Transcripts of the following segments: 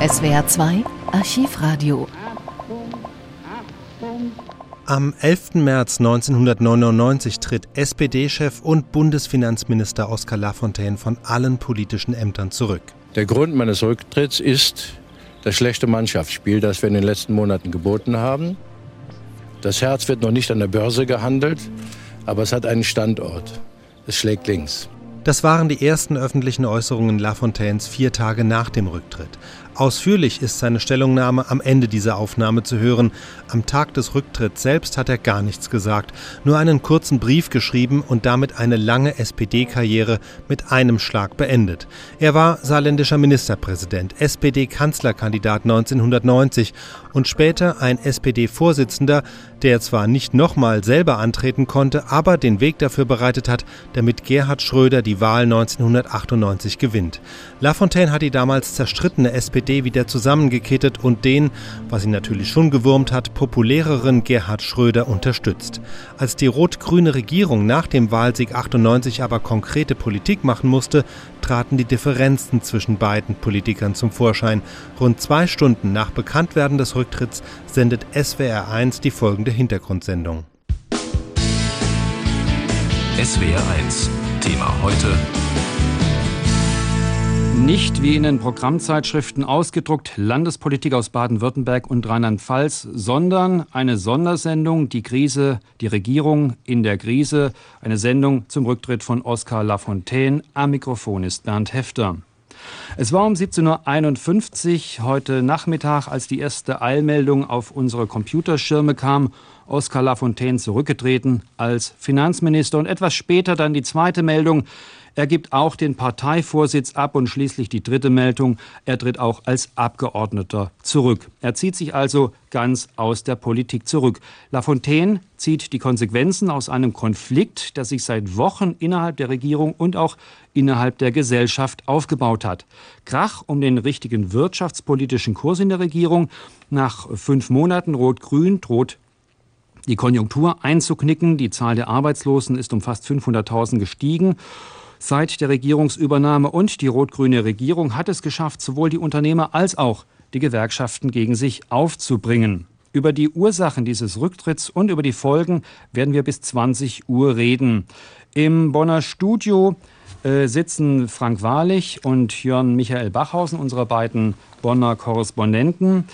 SWR 2 Archivradio. Am 11. März 1999 tritt SPD-Chef und Bundesfinanzminister Oskar Lafontaine von allen politischen Ämtern zurück. Der Grund meines Rücktritts ist das schlechte Mannschaftsspiel, das wir in den letzten Monaten geboten haben. Das Herz wird noch nicht an der Börse gehandelt, aber es hat einen Standort. Es schlägt links. Das waren die ersten öffentlichen Äußerungen Lafontaines vier Tage nach dem Rücktritt. Ausführlich ist seine Stellungnahme am Ende dieser Aufnahme zu hören. Am Tag des Rücktritts selbst hat er gar nichts gesagt, nur einen kurzen Brief geschrieben und damit eine lange SPD-Karriere mit einem Schlag beendet. Er war saarländischer Ministerpräsident, SPD-Kanzlerkandidat 1990 und später ein SPD-Vorsitzender, der zwar nicht nochmal selber antreten konnte, aber den Weg dafür bereitet hat, damit Gerhard Schröder die Wahl 1998 gewinnt. Lafontaine hat die damals zerstrittene SPD SPD wieder zusammengekittet und den, was ihn natürlich schon gewurmt hat, populäreren Gerhard Schröder unterstützt. Als die rot-grüne Regierung nach dem Wahlsieg 98 aber konkrete Politik machen musste, traten die Differenzen zwischen beiden Politikern zum Vorschein. Rund zwei Stunden nach Bekanntwerden des Rücktritts sendet SWR 1 die folgende Hintergrundsendung. SWR 1 Thema heute nicht wie in den Programmzeitschriften ausgedruckt Landespolitik aus Baden-Württemberg und Rheinland-Pfalz, sondern eine Sondersendung, die Krise, die Regierung in der Krise, eine Sendung zum Rücktritt von Oskar Lafontaine. Am Mikrofon ist Bernd Hefter. Es war um 17.51 Uhr heute Nachmittag, als die erste Eilmeldung auf unsere Computerschirme kam. Oskar Lafontaine zurückgetreten als Finanzminister und etwas später dann die zweite Meldung. Er gibt auch den Parteivorsitz ab und schließlich die dritte Meldung. Er tritt auch als Abgeordneter zurück. Er zieht sich also ganz aus der Politik zurück. Lafontaine zieht die Konsequenzen aus einem Konflikt, der sich seit Wochen innerhalb der Regierung und auch innerhalb der Gesellschaft aufgebaut hat. Krach um den richtigen wirtschaftspolitischen Kurs in der Regierung. Nach fünf Monaten Rot-Grün droht die Konjunktur einzuknicken. Die Zahl der Arbeitslosen ist um fast 500.000 gestiegen. Seit der Regierungsübernahme und die rot-grüne Regierung hat es geschafft, sowohl die Unternehmer als auch die Gewerkschaften gegen sich aufzubringen. Über die Ursachen dieses Rücktritts und über die Folgen werden wir bis 20 Uhr reden. Im Bonner Studio äh, sitzen Frank Wahrlich und Jörn Michael Bachhausen, unsere beiden Bonner Korrespondenten.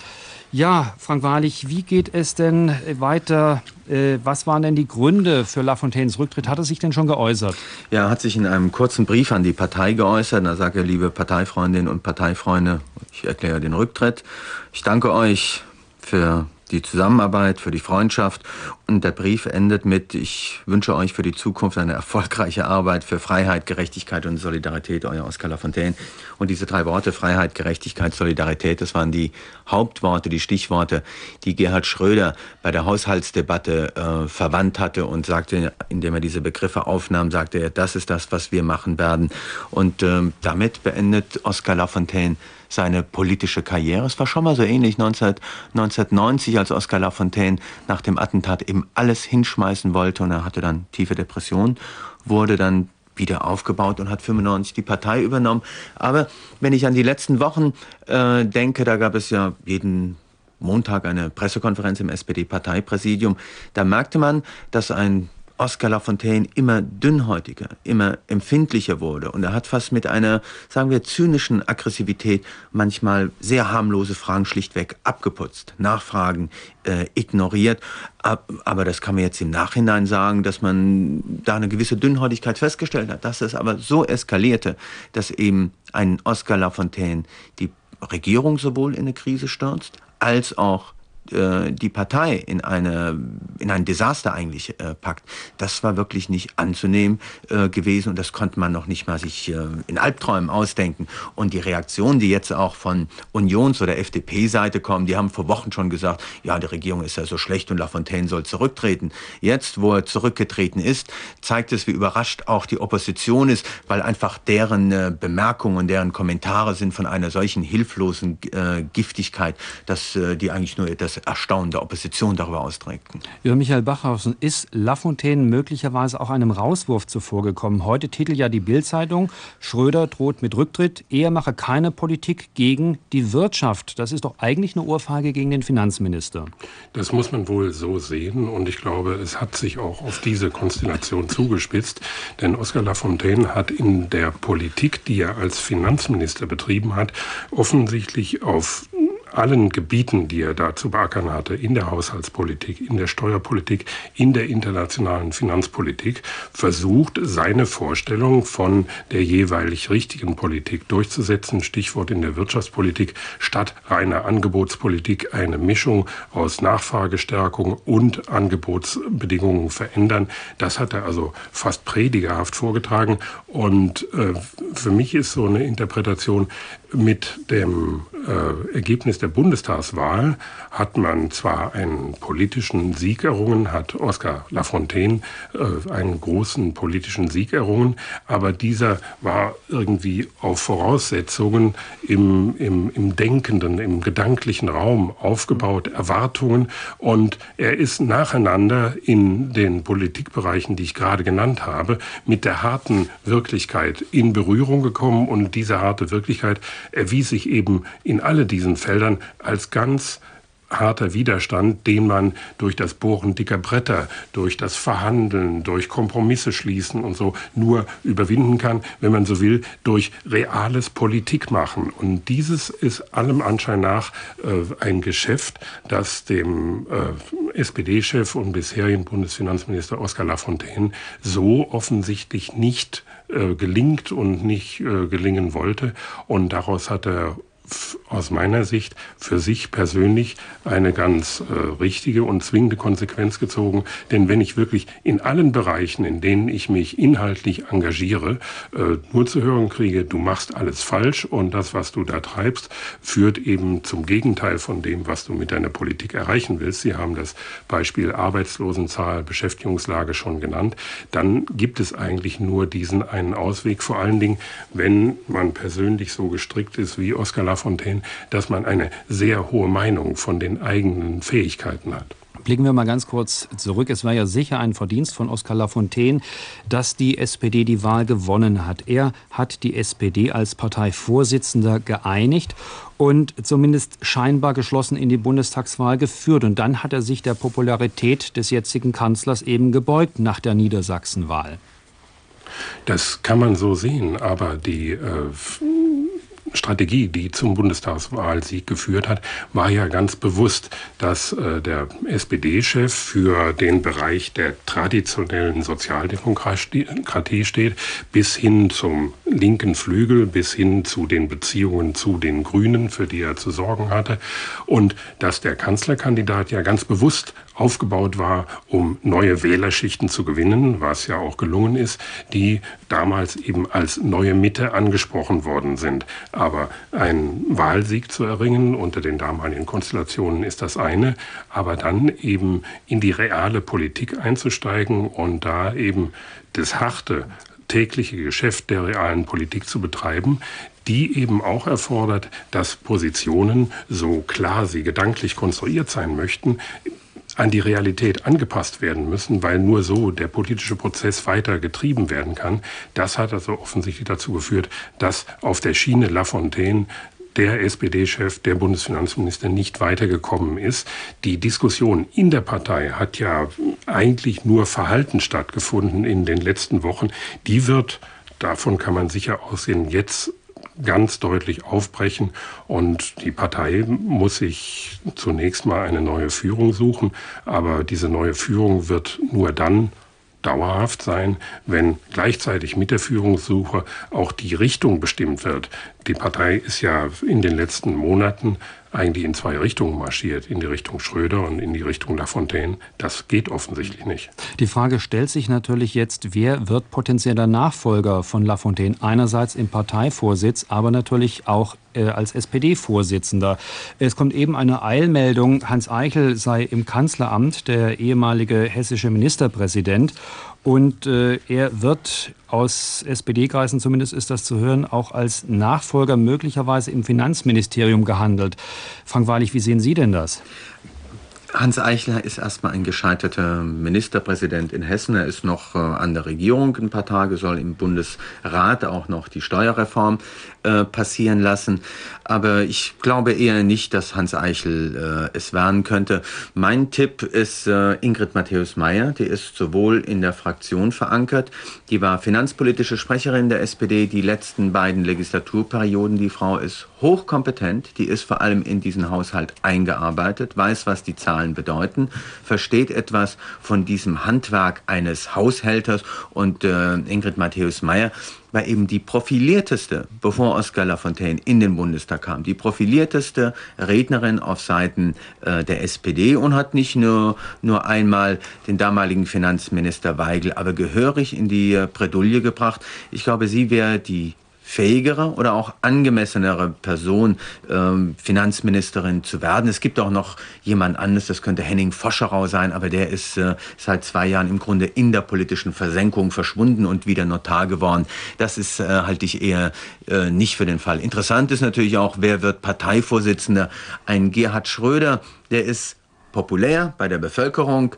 Ja, Frank Wahrlich, wie geht es denn weiter? Äh, was waren denn die Gründe für Lafontaines Rücktritt? Hat er sich denn schon geäußert? Ja, er hat sich in einem kurzen Brief an die Partei geäußert. Da sagt er, liebe Parteifreundinnen und Parteifreunde, ich erkläre den Rücktritt. Ich danke euch für die Zusammenarbeit, für die Freundschaft. Und der Brief endet mit, ich wünsche euch für die Zukunft eine erfolgreiche Arbeit für Freiheit, Gerechtigkeit und Solidarität, euer Oskar Lafontaine. Und diese drei Worte, Freiheit, Gerechtigkeit, Solidarität, das waren die Hauptworte, die Stichworte, die Gerhard Schröder bei der Haushaltsdebatte äh, verwandt hatte und sagte, indem er diese Begriffe aufnahm, sagte er, das ist das, was wir machen werden. Und äh, damit beendet Oskar Lafontaine seine politische Karriere. Es war schon mal so ähnlich 19, 1990, als Oskar Lafontaine nach dem Attentat eben alles hinschmeißen wollte und er hatte dann tiefe Depressionen, wurde dann wieder aufgebaut und hat 95 die Partei übernommen. Aber wenn ich an die letzten Wochen äh, denke, da gab es ja jeden Montag eine Pressekonferenz im SPD-Parteipräsidium, da merkte man, dass ein Oscar Lafontaine immer dünnhäutiger, immer empfindlicher wurde. Und er hat fast mit einer, sagen wir, zynischen Aggressivität manchmal sehr harmlose Fragen schlichtweg abgeputzt, Nachfragen äh, ignoriert. Aber das kann man jetzt im Nachhinein sagen, dass man da eine gewisse Dünnhäutigkeit festgestellt hat, dass es aber so eskalierte, dass eben ein Oscar Lafontaine die Regierung sowohl in eine Krise stürzt, als auch äh, die Partei in, eine, in ein Desaster eigentlich äh, packt, das war wirklich nicht anzunehmen äh, gewesen und das konnte man noch nicht mal sich äh, in Albträumen ausdenken. Und die Reaktionen, die jetzt auch von Unions- oder FDP-Seite kommen, die haben vor Wochen schon gesagt, ja, die Regierung ist ja so schlecht und Lafontaine soll zurücktreten. Jetzt, wo er zurückgetreten ist, zeigt es, wie überrascht auch die Opposition ist, weil einfach deren äh, Bemerkungen und deren Kommentare sind von einer solchen hilflosen äh, Giftigkeit, dass die eigentlich nur das das Erstaunen der Opposition darüber austrägten. Über Michael Bachhausen ist Lafontaine möglicherweise auch einem Rauswurf zuvorgekommen. Heute titelt ja die Bild-Zeitung, Schröder droht mit Rücktritt, er mache keine Politik gegen die Wirtschaft. Das ist doch eigentlich eine Ohrfeige gegen den Finanzminister. Das muss man wohl so sehen und ich glaube, es hat sich auch auf diese Konstellation zugespitzt, denn Oskar Lafontaine hat in der Politik, die er als Finanzminister betrieben hat, offensichtlich auf allen Gebieten, die er da zu beackern hatte, in der Haushaltspolitik, in der Steuerpolitik, in der internationalen Finanzpolitik, versucht, seine Vorstellung von der jeweilig richtigen Politik durchzusetzen. Stichwort in der Wirtschaftspolitik statt reiner Angebotspolitik eine Mischung aus Nachfragestärkung und Angebotsbedingungen verändern. Das hat er also fast predigerhaft vorgetragen. Und äh, für mich ist so eine Interpretation, mit dem äh, Ergebnis der Bundestagswahl hat man zwar einen politischen Sieg errungen, hat Oskar Lafontaine äh, einen großen politischen Sieg errungen, aber dieser war irgendwie auf Voraussetzungen im, im, im denkenden, im gedanklichen Raum aufgebaut, Erwartungen. Und er ist nacheinander in den Politikbereichen, die ich gerade genannt habe, mit der harten Wirklichkeit in Berührung gekommen. Und diese harte Wirklichkeit erwies sich eben in alle diesen Feldern als ganz harter Widerstand, den man durch das Bohren dicker Bretter, durch das Verhandeln, durch Kompromisse schließen und so nur überwinden kann, wenn man so will, durch reales Politikmachen. Und dieses ist allem Anschein nach äh, ein Geschäft, das dem äh, SPD-Chef und bisherigen Bundesfinanzminister Oskar Lafontaine so offensichtlich nicht äh, gelingt und nicht äh, gelingen wollte. Und daraus hat er aus meiner Sicht für sich persönlich eine ganz äh, richtige und zwingende Konsequenz gezogen. Denn wenn ich wirklich in allen Bereichen, in denen ich mich inhaltlich engagiere, äh, nur zu hören kriege, du machst alles falsch und das, was du da treibst, führt eben zum Gegenteil von dem, was du mit deiner Politik erreichen willst. Sie haben das Beispiel Arbeitslosenzahl, Beschäftigungslage schon genannt. Dann gibt es eigentlich nur diesen einen Ausweg, vor allen Dingen, wenn man persönlich so gestrickt ist wie Oskar Lafontaine, dass man eine sehr hohe Meinung von den eigenen Fähigkeiten hat. Blicken wir mal ganz kurz zurück. Es war ja sicher ein Verdienst von Oskar Lafontaine, dass die SPD die Wahl gewonnen hat. Er hat die SPD als Parteivorsitzender geeinigt und zumindest scheinbar geschlossen in die Bundestagswahl geführt. Und dann hat er sich der Popularität des jetzigen Kanzlers eben gebeugt nach der Niedersachsenwahl. Das kann man so sehen, aber die äh, Strategie, die zum Bundestagswahlsieg geführt hat, war ja ganz bewusst, dass äh, der SPD-Chef für den Bereich der traditionellen Sozialdemokratie steht, bis hin zum linken Flügel, bis hin zu den Beziehungen zu den Grünen, für die er zu sorgen hatte, und dass der Kanzlerkandidat ja ganz bewusst aufgebaut war, um neue Wählerschichten zu gewinnen, was ja auch gelungen ist, die damals eben als neue Mitte angesprochen worden sind. Aber einen Wahlsieg zu erringen unter den damaligen Konstellationen ist das eine, aber dann eben in die reale Politik einzusteigen und da eben das harte tägliche Geschäft der realen Politik zu betreiben, die eben auch erfordert, dass Positionen, so klar sie gedanklich konstruiert sein möchten, an die Realität angepasst werden müssen, weil nur so der politische Prozess weiter getrieben werden kann. Das hat also offensichtlich dazu geführt, dass auf der Schiene Lafontaine der SPD-Chef, der Bundesfinanzminister nicht weitergekommen ist. Die Diskussion in der Partei hat ja eigentlich nur verhalten stattgefunden in den letzten Wochen. Die wird, davon kann man sicher aussehen, jetzt ganz deutlich aufbrechen. Und die Partei muss sich zunächst mal eine neue Führung suchen. Aber diese neue Führung wird nur dann dauerhaft sein, wenn gleichzeitig mit der Führungssuche auch die Richtung bestimmt wird. Die Partei ist ja in den letzten Monaten eigentlich in zwei Richtungen marschiert, in die Richtung Schröder und in die Richtung Lafontaine. Das geht offensichtlich nicht. Die Frage stellt sich natürlich jetzt, wer wird potenzieller Nachfolger von Lafontaine? Einerseits im Parteivorsitz, aber natürlich auch äh, als SPD-Vorsitzender. Es kommt eben eine Eilmeldung, Hans Eichel sei im Kanzleramt, der ehemalige hessische Ministerpräsident. Und äh, er wird aus SPD-Kreisen, zumindest ist das zu hören, auch als Nachfolger möglicherweise im Finanzministerium gehandelt. Frank Wahrlich, wie sehen Sie denn das? Hans Eichler ist erstmal ein gescheiterter Ministerpräsident in Hessen. Er ist noch äh, an der Regierung ein paar Tage, soll im Bundesrat auch noch die Steuerreform äh, passieren lassen. Aber ich glaube eher nicht, dass Hans Eichel äh, es werden könnte. Mein Tipp ist Ingrid Matthäus-Meyer. Die ist sowohl in der Fraktion verankert, die war finanzpolitische Sprecherin der SPD die letzten beiden Legislaturperioden. Die Frau ist hochkompetent, die ist vor allem in diesen Haushalt eingearbeitet, weiß, was die Zahlen bedeuten, versteht etwas von diesem Handwerk eines Haushälters und äh, Ingrid Matthäus-Meyer war eben die profilierteste, bevor Oskar Lafontaine in den Bundestag kam, die profilierteste Rednerin auf Seiten äh, der SPD und hat nicht nur, nur einmal den damaligen Finanzminister Weigel, aber gehörig in die äh, Bredouille gebracht. Ich glaube, sie wäre die fähigere oder auch angemessenere Person, ähm, Finanzministerin zu werden. Es gibt auch noch jemand anderes, das könnte Henning Foscherau sein, aber der ist äh, seit zwei Jahren im Grunde in der politischen Versenkung verschwunden und wieder Notar geworden. Das ist, äh, halte ich eher äh, nicht für den Fall. Interessant ist natürlich auch, wer wird Parteivorsitzender? Ein Gerhard Schröder, der ist populär bei der Bevölkerung,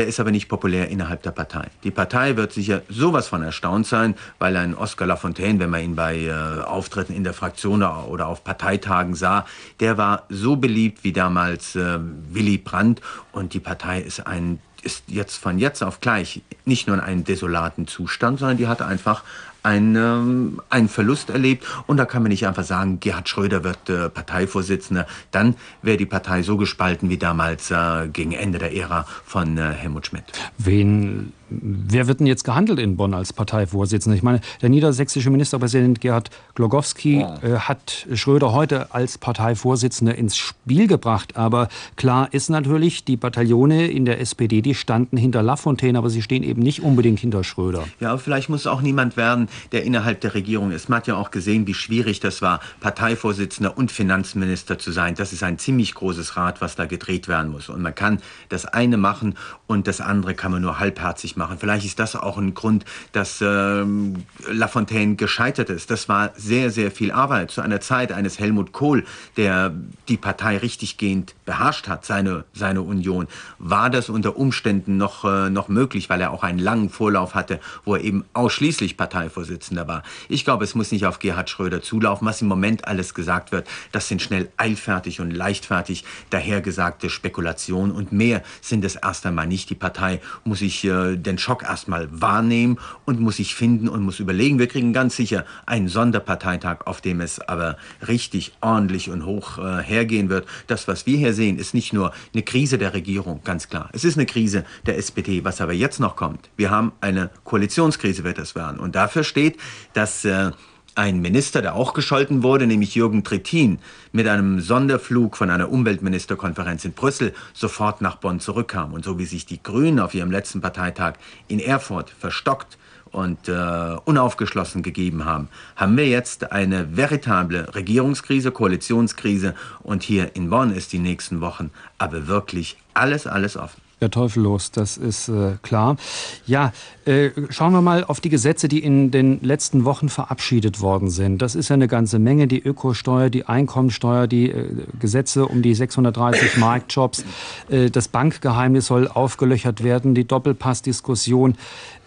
der ist aber nicht populär innerhalb der Partei. Die Partei wird sicher sowas von erstaunt sein, weil ein Oscar Lafontaine, wenn man ihn bei äh, Auftritten in der Fraktion oder auf Parteitagen sah, der war so beliebt wie damals äh, Willy Brandt und die Partei ist ein ist jetzt von jetzt auf gleich nicht nur in einem desolaten Zustand, sondern die hat einfach einen, ähm, einen Verlust erlebt. Und da kann man nicht einfach sagen, Gerhard Schröder wird äh, Parteivorsitzender. Dann wäre die Partei so gespalten wie damals äh, gegen Ende der Ära von äh, Helmut Schmidt. Wen Wer wird denn jetzt gehandelt in Bonn als Parteivorsitzender? Ich meine, der niedersächsische Ministerpräsident Gerhard Glogowski ja. äh, hat Schröder heute als Parteivorsitzender ins Spiel gebracht. Aber klar ist natürlich, die Bataillone in der SPD, die standen hinter Lafontaine, aber sie stehen eben nicht unbedingt hinter Schröder. Ja, aber vielleicht muss auch niemand werden, der innerhalb der Regierung ist. Man hat ja auch gesehen, wie schwierig das war, Parteivorsitzender und Finanzminister zu sein. Das ist ein ziemlich großes Rad, was da gedreht werden muss. Und man kann das eine machen und das andere kann man nur halbherzig machen. Vielleicht ist das auch ein Grund, dass ähm, Lafontaine gescheitert ist. Das war sehr, sehr viel Arbeit zu einer Zeit eines Helmut Kohl, der die Partei richtiggehend beherrscht hat, seine, seine Union. War das unter Umständen noch, äh, noch möglich, weil er auch einen langen Vorlauf hatte, wo er eben ausschließlich Parteivorsitzender war. Ich glaube, es muss nicht auf Gerhard Schröder zulaufen. Was im Moment alles gesagt wird, das sind schnell eilfertig und leichtfertig dahergesagte Spekulationen und mehr sind es erst einmal nicht. Die Partei muss sich äh, den Schock erstmal wahrnehmen und muss sich finden und muss überlegen. Wir kriegen ganz sicher einen Sonderparteitag, auf dem es aber richtig ordentlich und hoch äh, hergehen wird. Das, was wir hier sehen, ist nicht nur eine Krise der Regierung, ganz klar. Es ist eine Krise der SPD. Was aber jetzt noch kommt, wir haben eine Koalitionskrise, wird es werden. Und dafür steht, dass äh, ein Minister, der auch gescholten wurde, nämlich Jürgen Trittin, mit einem Sonderflug von einer Umweltministerkonferenz in Brüssel sofort nach Bonn zurückkam. Und so wie sich die Grünen auf ihrem letzten Parteitag in Erfurt verstockt und äh, unaufgeschlossen gegeben haben, haben wir jetzt eine veritable Regierungskrise, Koalitionskrise und hier in Bonn ist die nächsten Wochen aber wirklich alles, alles offen. Ja, teufellos, das ist äh, klar. Ja, äh, schauen wir mal auf die Gesetze, die in den letzten Wochen verabschiedet worden sind. Das ist ja eine ganze Menge. Die Ökosteuer, die Einkommensteuer, die äh, Gesetze um die 630 Marktjobs. Äh, das Bankgeheimnis soll aufgelöchert werden, die Doppelpassdiskussion.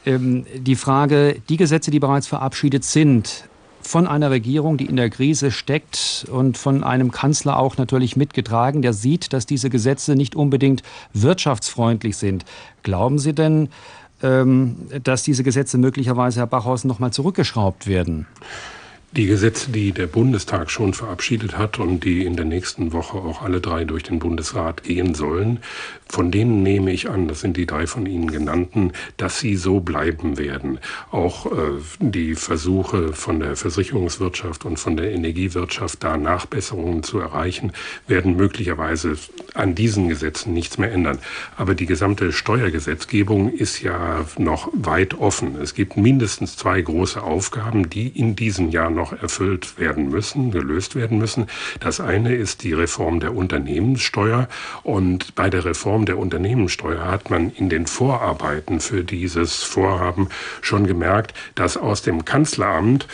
Ähm, die Frage, die Gesetze, die bereits verabschiedet sind, von einer Regierung, die in der Krise steckt und von einem Kanzler auch natürlich mitgetragen, der sieht, dass diese Gesetze nicht unbedingt wirtschaftsfreundlich sind. Glauben Sie denn, ähm, dass diese Gesetze möglicherweise, Herr Bachhausen, noch mal zurückgeschraubt werden? Die Gesetze, die der Bundestag schon verabschiedet hat und die in der nächsten Woche auch alle drei durch den Bundesrat gehen sollen, von denen nehme ich an, das sind die drei von Ihnen genannten, dass sie so bleiben werden. Auch äh, die Versuche von der Versicherungswirtschaft und von der Energiewirtschaft, da Nachbesserungen zu erreichen, werden möglicherweise an diesen Gesetzen nichts mehr ändern. Aber die gesamte Steuergesetzgebung ist ja noch weit offen. Es gibt mindestens zwei große Aufgaben, die in diesem Jahr noch noch erfüllt werden müssen, gelöst werden müssen. Das eine ist die Reform der Unternehmenssteuer. Und bei der Reform der Unternehmenssteuer hat man in den Vorarbeiten für dieses Vorhaben schon gemerkt, dass aus dem Kanzleramt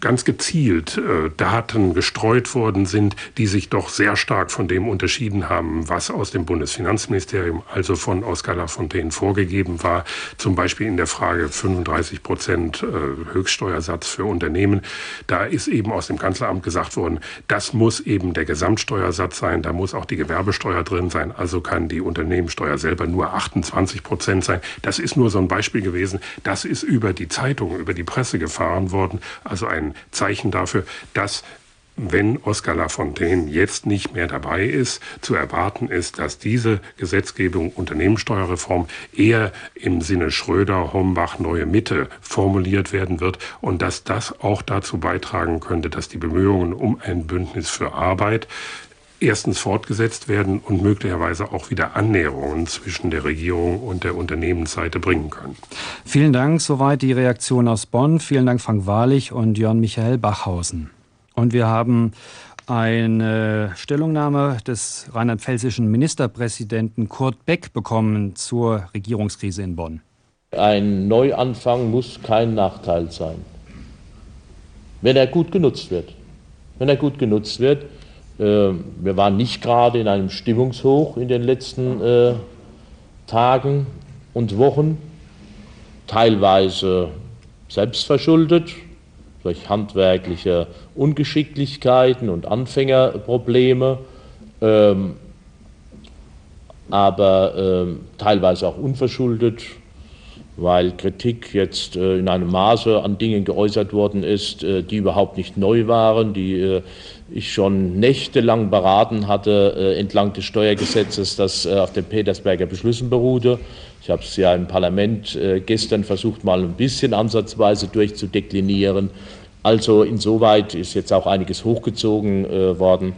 ganz gezielt äh, Daten gestreut worden sind, die sich doch sehr stark von dem unterschieden haben, was aus dem Bundesfinanzministerium, also von Oskar Lafontaine vorgegeben war, zum Beispiel in der Frage 35 Prozent äh, Höchststeuersatz für Unternehmen. Da ist eben aus dem Kanzleramt gesagt worden, das muss eben der Gesamtsteuersatz sein, da muss auch die Gewerbesteuer drin sein, also kann die Unternehmenssteuer selber nur 28 Prozent sein. Das ist nur so ein Beispiel gewesen. Das ist über die Zeitung, über die Presse gefahren worden, also ein Zeichen dafür, dass wenn Oskar Lafontaine jetzt nicht mehr dabei ist, zu erwarten ist, dass diese Gesetzgebung Unternehmenssteuerreform eher im Sinne Schröder, Hombach, Neue Mitte formuliert werden wird und dass das auch dazu beitragen könnte, dass die Bemühungen um ein Bündnis für Arbeit erstens fortgesetzt werden und möglicherweise auch wieder Annäherungen zwischen der Regierung und der Unternehmensseite bringen können. Vielen Dank. Soweit die Reaktion aus Bonn. Vielen Dank, Frank Wahrlich und Jörn Michael Bachhausen. Und wir haben eine Stellungnahme des rheinland-pfälzischen Ministerpräsidenten Kurt Beck bekommen zur Regierungskrise in Bonn. Ein Neuanfang muss kein Nachteil sein, wenn er gut genutzt wird. Wenn er gut genutzt wird, äh, wir waren nicht gerade in einem Stimmungshoch in den letzten äh, Tagen und Wochen, teilweise selbstverschuldet durch handwerkliche Ungeschicklichkeiten und Anfängerprobleme, ähm, aber ähm, teilweise auch unverschuldet, weil Kritik jetzt äh, in einem Maße an Dingen geäußert worden ist, die überhaupt nicht neu waren, die ich schon nächtelang beraten hatte äh, entlang des Steuergesetzes, das äh, auf den Petersberger Beschlüssen beruhte. Ich habe es ja im Parlament äh, gestern versucht, mal ein bisschen ansatzweise durchzudeklinieren. Also insoweit ist jetzt auch einiges hochgezogen äh, worden.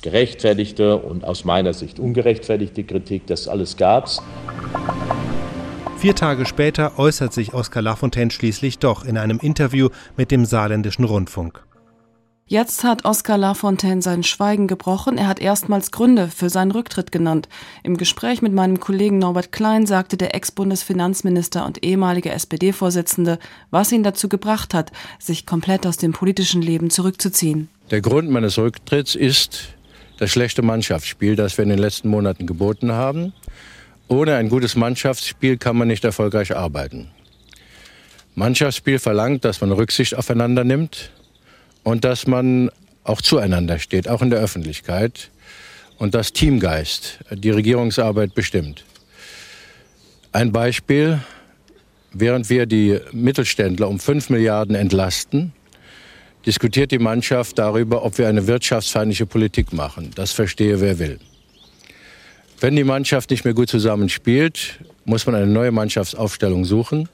Gerechtfertigte und aus meiner Sicht ungerechtfertigte Kritik, das alles gab's. Vier Tage später äußert sich Oskar Lafontaine schließlich doch in einem Interview mit dem Saarländischen Rundfunk. Jetzt hat Oskar Lafontaine sein Schweigen gebrochen. Er hat erstmals Gründe für seinen Rücktritt genannt. Im Gespräch mit meinem Kollegen Norbert Klein sagte der Ex-Bundesfinanzminister und ehemalige SPD-Vorsitzende, was ihn dazu gebracht hat, sich komplett aus dem politischen Leben zurückzuziehen. Der Grund meines Rücktritts ist das schlechte Mannschaftsspiel, das wir in den letzten Monaten geboten haben. Ohne ein gutes Mannschaftsspiel kann man nicht erfolgreich arbeiten. Mannschaftsspiel verlangt, dass man Rücksicht aufeinander nimmt, und dass man auch zueinander steht, auch in der Öffentlichkeit und dass Teamgeist die Regierungsarbeit bestimmt. Ein Beispiel, während wir die Mittelständler um 5 Milliarden entlasten, diskutiert die Mannschaft darüber, ob wir eine wirtschaftsfeindliche Politik machen. Das verstehe wer will. Wenn die Mannschaft nicht mehr gut zusammenspielt, muss man eine neue Mannschaftsaufstellung suchen.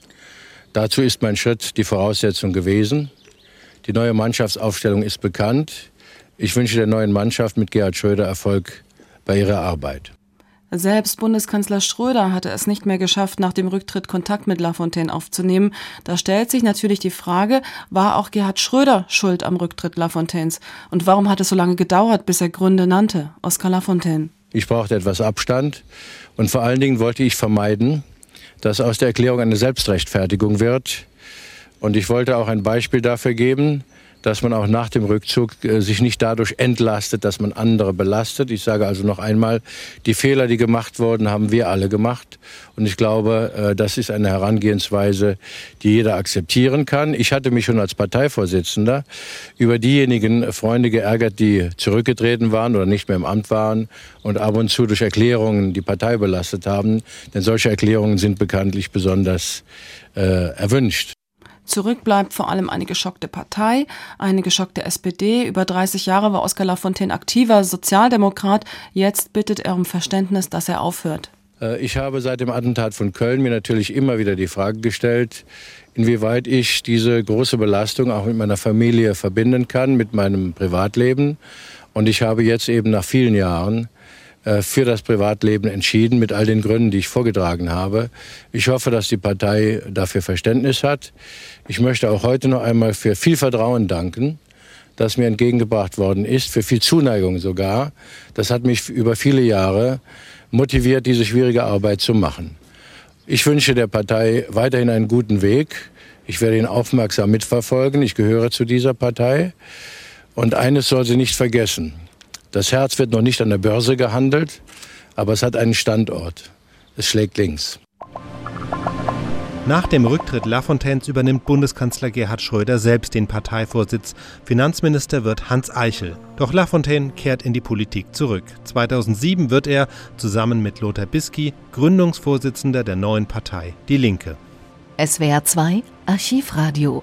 Dazu ist mein Schritt die Voraussetzung gewesen. Die neue Mannschaftsaufstellung ist bekannt. Ich wünsche der neuen Mannschaft mit Gerhard Schröder Erfolg bei ihrer Arbeit. Selbst Bundeskanzler Schröder hatte es nicht mehr geschafft, nach dem Rücktritt Kontakt mit Lafontaine aufzunehmen. Da stellt sich natürlich die Frage, war auch Gerhard Schröder schuld am Rücktritt Lafontaines? Und warum hat es so lange gedauert, bis er Gründe nannte? Oskar Lafontaine. Ich brauchte etwas Abstand und vor allen Dingen wollte ich vermeiden, dass aus der Erklärung eine Selbstrechtfertigung wird, und ich wollte auch ein Beispiel dafür geben, dass man auch nach dem Rückzug äh, sich nicht dadurch entlastet, dass man andere belastet. Ich sage also noch einmal, die Fehler, die gemacht wurden, haben wir alle gemacht. Und ich glaube, äh, das ist eine Herangehensweise, die jeder akzeptieren kann. Ich hatte mich schon als Parteivorsitzender über diejenigen Freunde geärgert, die zurückgetreten waren oder nicht mehr im Amt waren und ab und zu durch Erklärungen die Partei belastet haben. Denn solche Erklärungen sind bekanntlich besonders äh, erwünscht. Zurück bleibt vor allem eine geschockte Partei, eine geschockte SPD. Über 30 Jahre war Oskar Lafontaine aktiver Sozialdemokrat. Jetzt bittet er um Verständnis, dass er aufhört. Äh, ich habe seit dem Attentat von Köln mir natürlich immer wieder die Frage gestellt, inwieweit ich diese große Belastung auch mit meiner Familie verbinden kann, mit meinem Privatleben. Und ich habe jetzt eben nach vielen Jahren für das Privatleben entschieden, mit all den Gründen, die ich vorgetragen habe. Ich hoffe, dass die Partei dafür Verständnis hat. Ich möchte auch heute noch einmal für viel Vertrauen danken, das mir entgegengebracht worden ist, für viel Zuneigung sogar. Das hat mich über viele Jahre motiviert, diese schwierige Arbeit zu machen. Ich wünsche der Partei weiterhin einen guten Weg. Ich werde ihn aufmerksam mitverfolgen. Ich gehöre zu dieser Partei. Und eines soll sie nicht vergessen. Das Herz wird noch nicht an der Börse gehandelt, aber es hat einen Standort. Es schlägt links. Nach dem Rücktritt Lafontaines übernimmt Bundeskanzler Gerhard Schröder selbst den Parteivorsitz. Finanzminister wird Hans Eichel. Doch Lafontaine kehrt in die Politik zurück. 2007 wird er, zusammen mit Lothar Bisky, Gründungsvorsitzender der neuen Partei Die Linke. SWR 2 Archivradio.